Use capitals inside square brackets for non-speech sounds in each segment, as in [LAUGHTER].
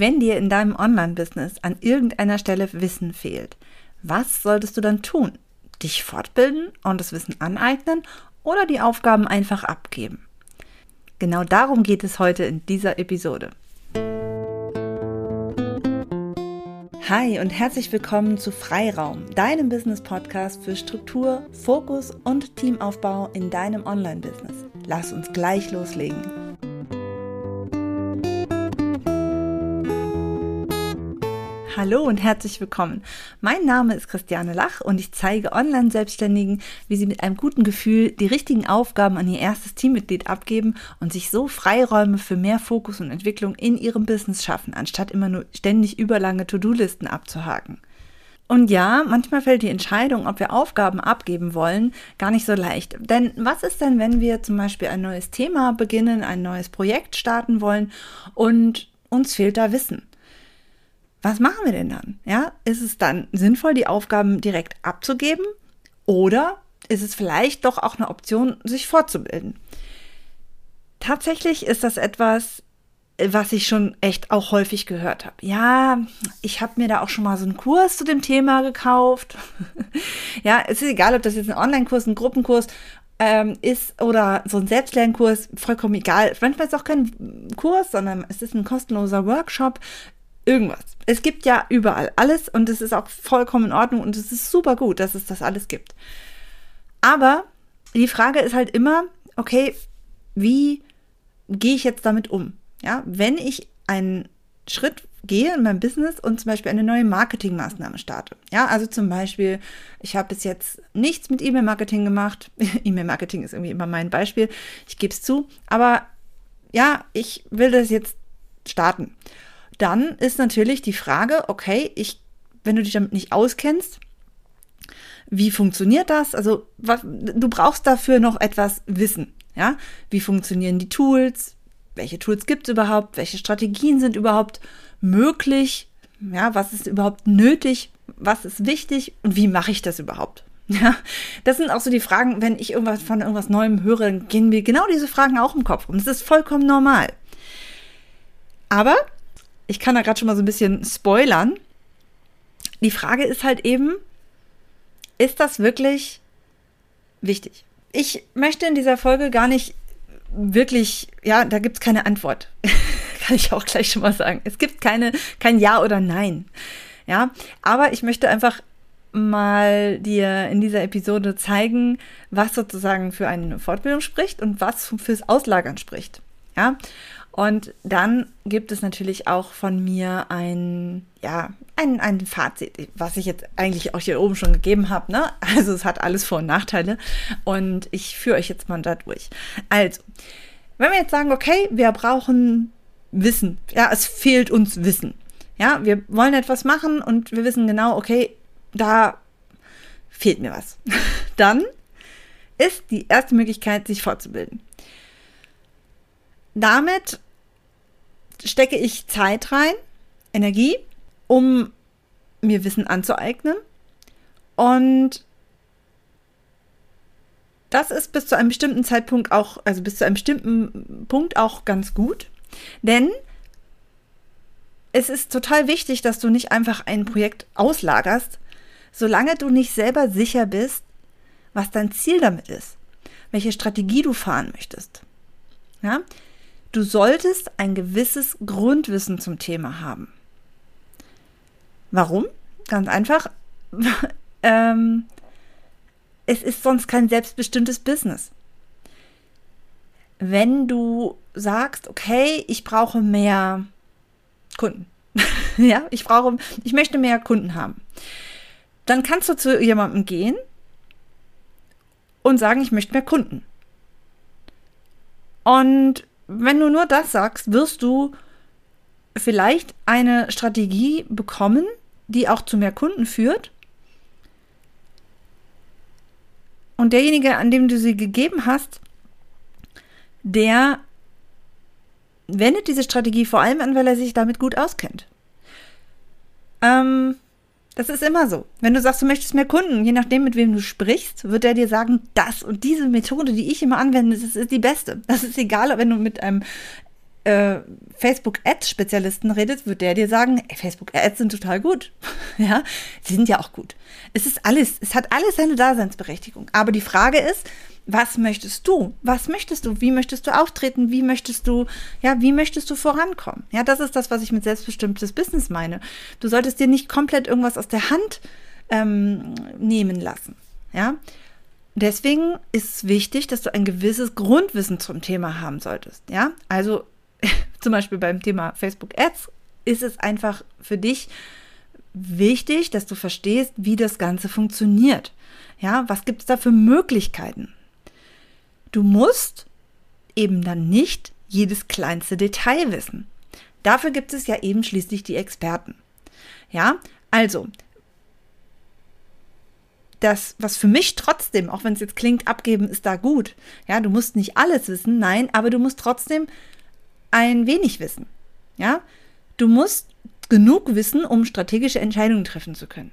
Wenn dir in deinem Online-Business an irgendeiner Stelle Wissen fehlt, was solltest du dann tun? Dich fortbilden und das Wissen aneignen oder die Aufgaben einfach abgeben? Genau darum geht es heute in dieser Episode. Hi und herzlich willkommen zu Freiraum, deinem Business-Podcast für Struktur, Fokus und Teamaufbau in deinem Online-Business. Lass uns gleich loslegen. Hallo und herzlich willkommen. Mein Name ist Christiane Lach und ich zeige Online-Selbstständigen, wie sie mit einem guten Gefühl die richtigen Aufgaben an ihr erstes Teammitglied abgeben und sich so Freiräume für mehr Fokus und Entwicklung in ihrem Business schaffen, anstatt immer nur ständig überlange To-Do-Listen abzuhaken. Und ja, manchmal fällt die Entscheidung, ob wir Aufgaben abgeben wollen, gar nicht so leicht. Denn was ist denn, wenn wir zum Beispiel ein neues Thema beginnen, ein neues Projekt starten wollen und uns fehlt da Wissen? Was machen wir denn dann? Ja, ist es dann sinnvoll, die Aufgaben direkt abzugeben? Oder ist es vielleicht doch auch eine Option, sich fortzubilden? Tatsächlich ist das etwas, was ich schon echt auch häufig gehört habe. Ja, ich habe mir da auch schon mal so einen Kurs zu dem Thema gekauft. [LAUGHS] ja, es ist egal, ob das jetzt ein Online-Kurs, ein Gruppenkurs ähm, ist oder so ein Selbstlernkurs, vollkommen egal. Manchmal ist es auch kein Kurs, sondern es ist ein kostenloser Workshop irgendwas. Es gibt ja überall alles und es ist auch vollkommen in Ordnung und es ist super gut, dass es das alles gibt. Aber die Frage ist halt immer, okay, wie gehe ich jetzt damit um? Ja, wenn ich einen Schritt gehe in meinem Business und zum Beispiel eine neue Marketingmaßnahme starte. Ja, also zum Beispiel, ich habe bis jetzt nichts mit E-Mail-Marketing gemacht. [LAUGHS] E-Mail-Marketing ist irgendwie immer mein Beispiel. Ich gebe es zu. Aber ja, ich will das jetzt starten dann ist natürlich die Frage, okay, ich, wenn du dich damit nicht auskennst, wie funktioniert das? Also, was, du brauchst dafür noch etwas Wissen. Ja, wie funktionieren die Tools? Welche Tools gibt es überhaupt? Welche Strategien sind überhaupt möglich? Ja, was ist überhaupt nötig? Was ist wichtig? Und wie mache ich das überhaupt? [LAUGHS] Ja, das sind auch so die Fragen, wenn ich irgendwas von irgendwas Neuem höre, dann gehen mir genau diese Fragen auch im Kopf rum. Das ist vollkommen normal. Aber ich kann da gerade schon mal so ein bisschen spoilern. Die Frage ist halt eben, ist das wirklich wichtig? Ich möchte in dieser Folge gar nicht wirklich, ja, da gibt es keine Antwort. [LAUGHS] kann ich auch gleich schon mal sagen. Es gibt keine, kein Ja oder Nein. Ja, aber ich möchte einfach mal dir in dieser Episode zeigen, was sozusagen für eine Fortbildung spricht und was fürs Auslagern spricht. Ja, und dann gibt es natürlich auch von mir ein, ja, ein, ein Fazit, was ich jetzt eigentlich auch hier oben schon gegeben habe. Ne? [LAUGHS] Also es hat alles Vor- und Nachteile. Und ich führe euch jetzt mal da durch. Also, wenn wir jetzt sagen, okay, wir brauchen Wissen. Ja, es fehlt uns Wissen. Ja, wir wollen etwas machen und wir wissen genau, okay, da fehlt mir was. [LAUGHS] Dann ist die erste Möglichkeit, sich fortzubilden. Damit stecke ich Zeit rein, Energie, um mir Wissen anzueignen. Und das ist bis zu einem bestimmten Zeitpunkt auch, also bis zu einem bestimmten Punkt auch ganz gut. Denn es ist total wichtig, dass du nicht einfach ein Projekt auslagerst, solange du nicht selber sicher bist, was dein Ziel damit ist, welche Strategie du fahren möchtest. Ja? Du solltest ein gewisses Grundwissen zum Thema haben. Warum? Ganz einfach. [LAUGHS] ähm, es ist sonst kein selbstbestimmtes Business. Wenn du sagst, okay, ich brauche mehr Kunden. [LAUGHS] ja, ich brauche, ich möchte mehr Kunden haben. Dann kannst du zu jemandem gehen und sagen, ich möchte mehr Kunden. Und wenn du nur das sagst, wirst du vielleicht eine Strategie bekommen, die auch zu mehr Kunden führt. Und derjenige, an dem du sie gegeben hast, der wendet diese Strategie vor allem an, weil er sich damit gut auskennt. Ähm, das ist immer so. Wenn du sagst, du möchtest mehr Kunden, je nachdem, mit wem du sprichst, wird er dir sagen, das und diese Methode, die ich immer anwende, das ist die beste. Das ist egal, wenn du mit einem äh, Facebook-Ads-Spezialisten redet, wird der dir sagen, Facebook-Ads sind total gut. [LAUGHS] ja, sie sind ja auch gut. Es ist alles, es hat alles seine Daseinsberechtigung. Aber die Frage ist, was möchtest du? Was möchtest du? Wie möchtest du auftreten? Wie möchtest du, ja, wie möchtest du vorankommen? Ja, das ist das, was ich mit selbstbestimmtes Business meine. Du solltest dir nicht komplett irgendwas aus der Hand ähm, nehmen lassen. Ja, deswegen ist es wichtig, dass du ein gewisses Grundwissen zum Thema haben solltest. Ja, also [LAUGHS] zum Beispiel beim Thema Facebook Ads ist es einfach für dich wichtig, dass du verstehst, wie das Ganze funktioniert. Ja, was gibt es da für Möglichkeiten? Du musst eben dann nicht jedes kleinste Detail wissen. Dafür gibt es ja eben schließlich die Experten. Ja, also, das, was für mich trotzdem, auch wenn es jetzt klingt, abgeben ist da gut. Ja, du musst nicht alles wissen, nein, aber du musst trotzdem ein wenig wissen. Ja, du musst genug wissen, um strategische Entscheidungen treffen zu können.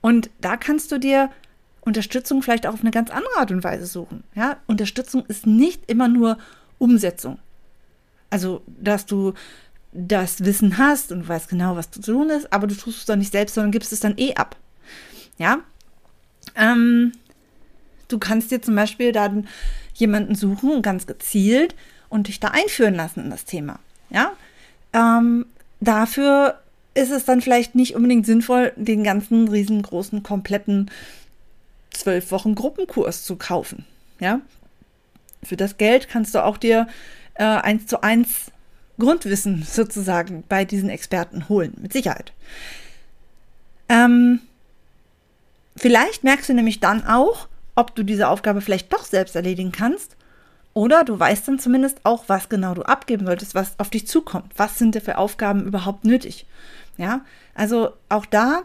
Und da kannst du dir Unterstützung vielleicht auch auf eine ganz andere Art und Weise suchen. Ja, Unterstützung ist nicht immer nur Umsetzung. Also, dass du das Wissen hast und weißt genau, was zu tun ist, aber du tust es doch nicht selbst, sondern gibst es dann eh ab. Ja, ähm, du kannst dir zum Beispiel dann jemanden suchen, ganz gezielt, und dich da einführen lassen in das Thema. Ja, ähm, dafür ist es dann vielleicht nicht unbedingt sinnvoll, den ganzen riesengroßen, kompletten zwölf Wochen Gruppenkurs zu kaufen. Ja, für das Geld kannst du auch dir äh, eins zu eins Grundwissen [LAUGHS] sozusagen bei diesen Experten holen, mit Sicherheit. Ähm, vielleicht merkst du nämlich dann auch, ob du diese Aufgabe vielleicht doch selbst erledigen kannst oder du weißt dann zumindest auch, was genau du abgeben solltest, was auf dich zukommt. Was sind dir für Aufgaben überhaupt nötig? Ja, also auch da,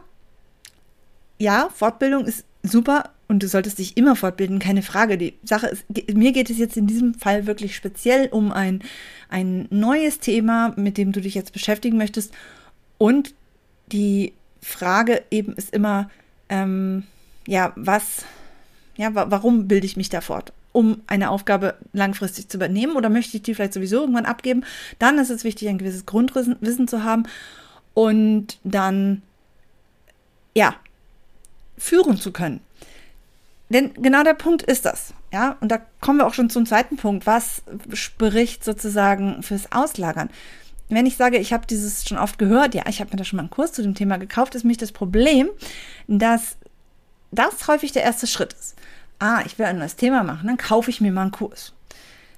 ja, Fortbildung ist super und du solltest dich immer fortbilden, keine Frage. Die Sache ist, mir geht es jetzt in diesem Fall wirklich speziell um ein, ein neues Thema, mit dem du dich jetzt beschäftigen möchtest. Und die Frage eben ist immer, ähm, ja, was, ja, warum bilde ich mich da fort? Um eine Aufgabe langfristig zu übernehmen oder möchte ich die vielleicht sowieso irgendwann abgeben, dann ist es wichtig, ein gewisses Grundwissen zu haben und dann, ja, führen zu können. Denn genau der Punkt ist das. Ja, und da kommen wir auch schon zum zweiten Punkt. Was spricht sozusagen fürs Auslagern? Wenn ich sage, ich habe dieses schon oft gehört, ja, ich habe mir da schon mal einen Kurs zu dem Thema gekauft, ist mich das Problem, dass das häufig der erste Schritt ist ah, ich will ein neues Thema machen, dann kaufe ich mir mal einen Kurs.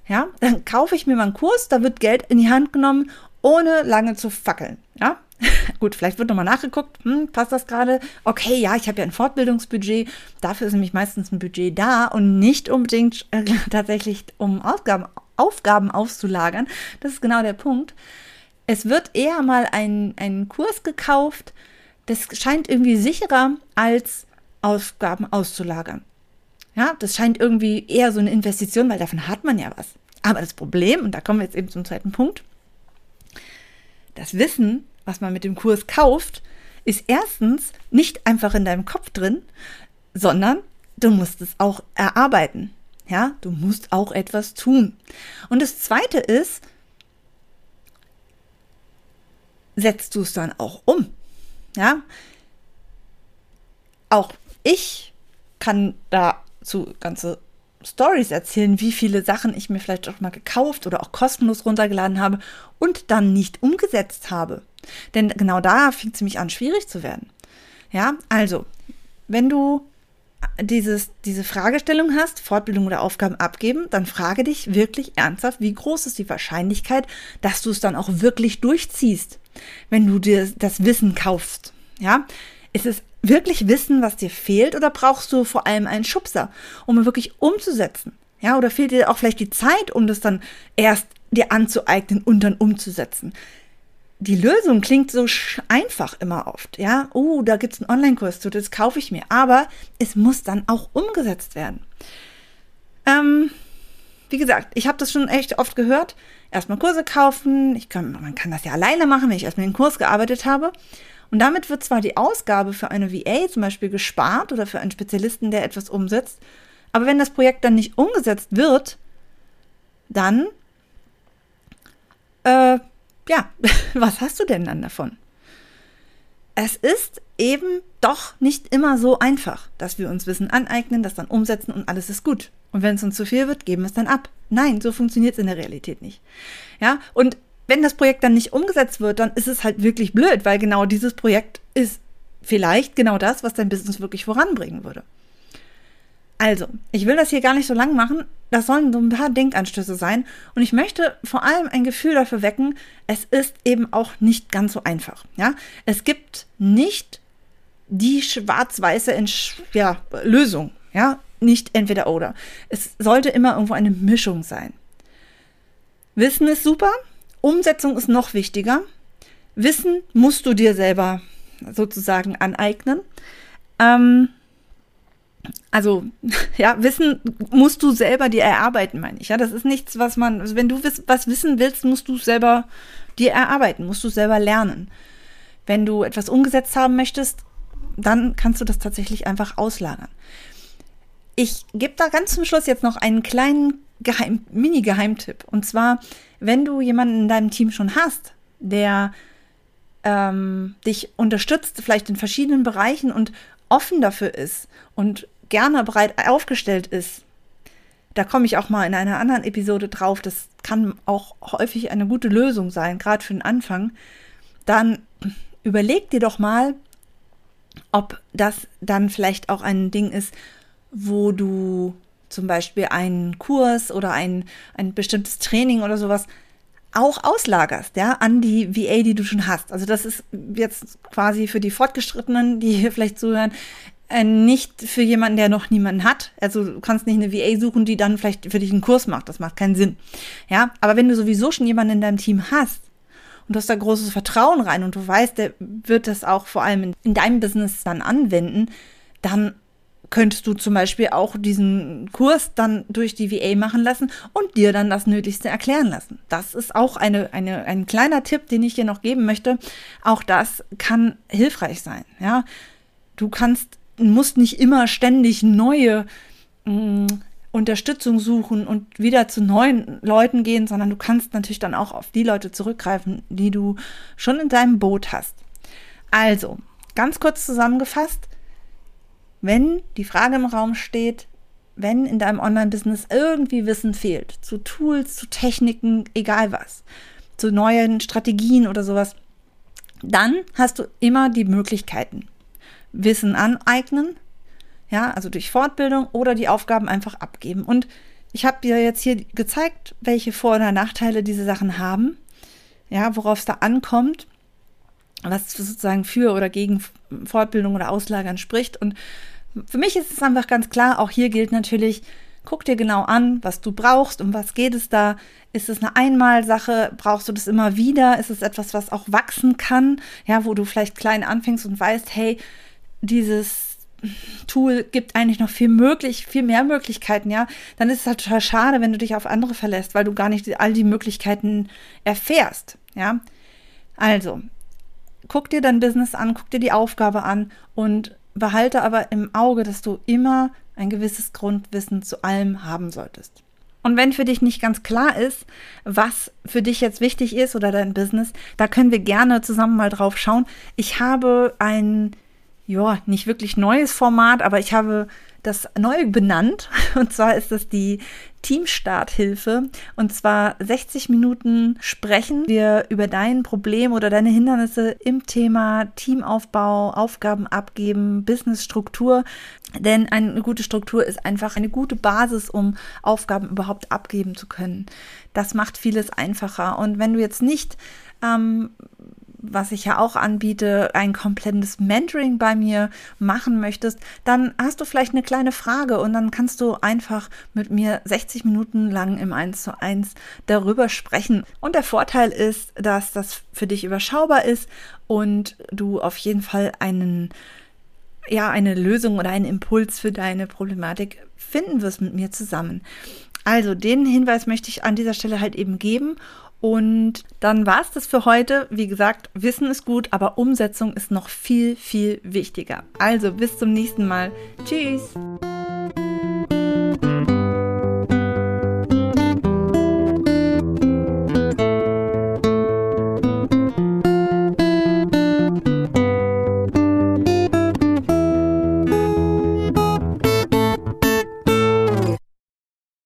Ja, dann kaufe ich mir mal einen Kurs, da wird Geld in die Hand genommen, ohne lange zu fackeln. Ja, [LAUGHS] gut, vielleicht wird nochmal nachgeguckt, hm, passt das gerade? Okay, ja, ich habe ja ein Fortbildungsbudget, dafür ist nämlich meistens ein Budget da und nicht unbedingt äh, [LAUGHS] tatsächlich, um Aufgaben, Aufgaben auszulagern. Das ist genau der Punkt. Es wird eher mal ein, ein Kurs gekauft, das scheint irgendwie sicherer als Aufgaben auszulagern. Ja, das scheint irgendwie eher so eine Investition, weil davon hat man ja was. Aber das Problem, und da kommen wir jetzt eben zum zweiten Punkt, das Wissen, was man mit dem Kurs kauft, ist erstens nicht einfach in deinem Kopf drin, sondern du musst es auch erarbeiten. Ja, du musst auch etwas tun. Und das zweite ist, setzt du es dann auch um. Ja, auch ich kann da zu ganze Stories erzählen, wie viele Sachen ich mir vielleicht auch mal gekauft oder auch kostenlos runtergeladen habe und dann nicht umgesetzt habe. Denn genau da fing es nämlich an, schwierig zu werden. Ja, also, wenn du dieses, diese Fragestellung hast, Fortbildung oder Aufgaben abgeben, dann frage dich wirklich ernsthaft, wie groß ist die Wahrscheinlichkeit, dass du es dann auch wirklich durchziehst, wenn du dir das Wissen kaufst. Ja, ist es wirklich wissen, was dir fehlt oder brauchst du vor allem einen Schubser, um wirklich umzusetzen? Ja, oder fehlt dir auch vielleicht die Zeit, um das dann erst dir anzueignen und dann umzusetzen? Die Lösung klingt so einfach immer oft, ja. Oh, da gibt's einen Online-Kurs zu, das kaufe ich mir. Aber es muss dann auch umgesetzt werden. Ähm, wie gesagt, ich habe das schon echt oft gehört. Erstmal Kurse kaufen. Ich kann, man kann das ja alleine machen, wenn ich erstmal den Kurs gearbeitet habe. Und damit wird zwar die Ausgabe für eine VA zum Beispiel gespart oder für einen Spezialisten, der etwas umsetzt, aber wenn das Projekt dann nicht umgesetzt wird, dann äh, ja, [LAUGHS] was hast du denn dann davon? Es ist eben doch nicht immer so einfach, dass wir uns Wissen aneignen, das dann umsetzen und alles ist gut. Und wenn es uns zu viel wird, geben wir es dann ab. Nein, so funktioniert es in der Realität nicht. Ja, und wenn das Projekt dann nicht umgesetzt wird, dann ist es halt wirklich blöd, weil genau dieses Projekt ist vielleicht genau das, was dein Business wirklich voranbringen würde. Also, ich will das hier gar nicht so lang machen. Das sollen so ein paar Denkanstöße sein. Und ich möchte vor allem ein Gefühl dafür wecken, es ist eben auch nicht ganz so einfach. Ja? Es gibt nicht die schwarz-weiße ja, Lösung. Ja? Nicht entweder oder. Es sollte immer irgendwo eine Mischung sein. Wissen ist super, Umsetzung ist noch wichtiger. Wissen musst du dir selber sozusagen aneignen. Ähm, also, [LAUGHS] ja, Wissen musst du selber dir erarbeiten, meine ich. Ja, das ist nichts, was man, also wenn du was wissen willst, musst du selber dir erarbeiten, musst du selber lernen. Wenn du etwas umgesetzt haben möchtest, dann kannst du das tatsächlich einfach auslagern. Ich gebe da ganz zum Schluss jetzt noch einen kleinen Geheim, Mini-Geheimtipp. Und zwar, wenn du jemanden in deinem Team schon hast, der ähm, dich unterstützt, vielleicht in verschiedenen Bereichen und offen dafür ist und gerne bereit aufgestellt ist, da komme ich auch mal in einer anderen Episode drauf, das kann auch häufig eine gute Lösung sein, gerade für den Anfang, dann überleg dir doch mal, ob das dann vielleicht auch ein Ding ist, wo du zum Beispiel einen Kurs oder ein, ein bestimmtes Training oder sowas auch auslagerst, ja, an die VA, die du schon hast. Also das ist jetzt quasi für die Fortgeschrittenen, die hier vielleicht zuhören, äh, nicht für jemanden, der noch niemanden hat. Also du kannst nicht eine VA suchen, die dann vielleicht für dich einen Kurs macht. Das macht keinen Sinn. Ja, aber wenn du sowieso schon jemanden in deinem Team hast und du hast da großes Vertrauen rein und du weißt, der wird das auch vor allem in, in deinem Business dann anwenden, dann könntest du zum Beispiel auch diesen Kurs dann durch die VA machen lassen und dir dann das Nötigste erklären lassen. Das ist auch eine, eine, ein kleiner Tipp, den ich dir noch geben möchte. Auch das kann hilfreich sein. Ja, du kannst, musst nicht immer ständig neue mh, mm, Unterstützung suchen und wieder zu neuen Leuten gehen, sondern du kannst natürlich dann auch auf die Leute zurückgreifen, die du schon in deinem Boot hast. Also, ganz kurz zusammengefasst, wenn die Frage im Raum steht, wenn in deinem Online-Business irgendwie Wissen fehlt, zu Tools, zu Techniken, egal was, zu neuen Strategien oder sowas, dann hast du immer die Möglichkeiten. Wissen aneignen, ja, also durch Fortbildung oder die Aufgaben einfach abgeben. Und ich habe dir jetzt hier gezeigt, welche Vor- oder Nachteile diese Sachen haben, ja, worauf es da ankommt was sozusagen für oder gegen Fortbildung oder Auslagern spricht. Und für mich ist es einfach ganz klar, auch hier gilt natürlich, guck dir genau an, was du brauchst, um was geht es da. Ist es eine Einmalsache? Brauchst du das immer wieder? Ist es etwas, was auch wachsen kann? Ja, wo du vielleicht klein anfängst und weißt, hey, dieses Tool gibt eigentlich noch viel möglich, viel mehr Möglichkeiten, ja, dann ist es halt total schade, wenn du dich auf andere verlässt, weil du gar nicht all die Möglichkeiten erfährst, ja. Also, guck dir dein Business an, guck dir die Aufgabe an und behalte aber im Auge, dass du immer ein gewisses Grundwissen zu allem haben solltest. Und wenn für dich nicht ganz klar ist, was für dich jetzt wichtig ist oder dein Business, da können wir gerne zusammen mal drauf schauen. Ich habe ein, ja, nicht wirklich neues Format, aber ich habe das neu benannt. [LAUGHS] Und zwar ist das die Teamstarthilfe. Und zwar 60 Minuten sprechen wir über dein Problem oder deine Hindernisse im Thema Teamaufbau, Aufgaben abgeben, Businessstruktur. Denn eine gute Struktur ist einfach eine gute Basis, um Aufgaben überhaupt abgeben zu können. Das macht vieles einfacher. Und wenn du jetzt nicht ähm, was ich ja auch anbiete, ein komplettes Mentoring bei mir machen möchtest, dann hast du vielleicht eine kleine Frage und dann kannst du einfach mit mir 60 Minuten lang im 1 zu 1 darüber sprechen. Und der Vorteil ist, dass das für dich überschaubar ist und du auf jeden Fall einen ja, eine Lösung oder einen Impuls für deine Problematik finden wirst mit mir zusammen. Also, den Hinweis möchte ich an dieser Stelle halt eben geben. Und dann war es das für heute. Wie gesagt, Wissen ist gut, aber Umsetzung ist noch viel, viel wichtiger. Also bis zum nächsten Mal. Tschüss.